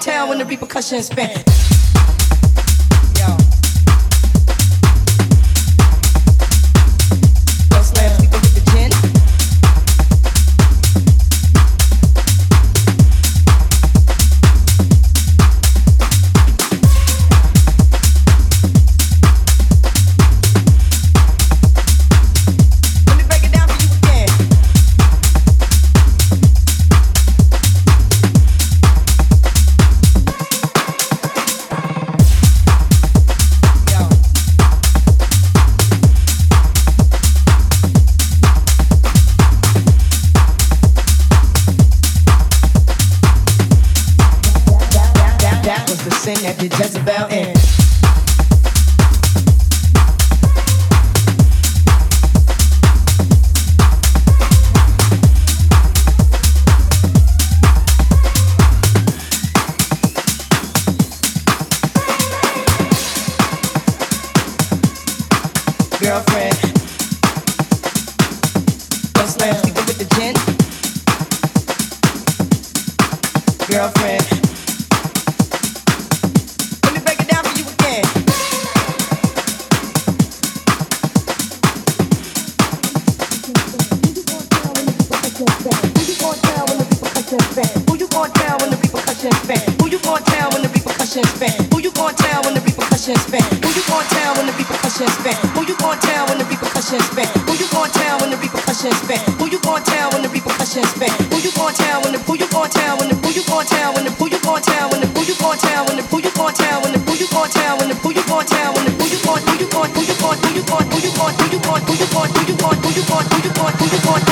Town when the repercussions spin. Repercussions spin? Who you going down when the repercussions spin? Who you going down when the repercussions spin? Who you going down when the repercussions spin? Who you going down when the who you going down when the who you going down when the who you going down when the who you going down when the who you going down when the who you going down when the who you going down when the who you going who you going who you going who you going who you going who you going who you going who you going who you going who you going who you going who you going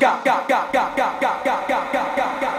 got, got, got, got, got, got, got, got, got, got,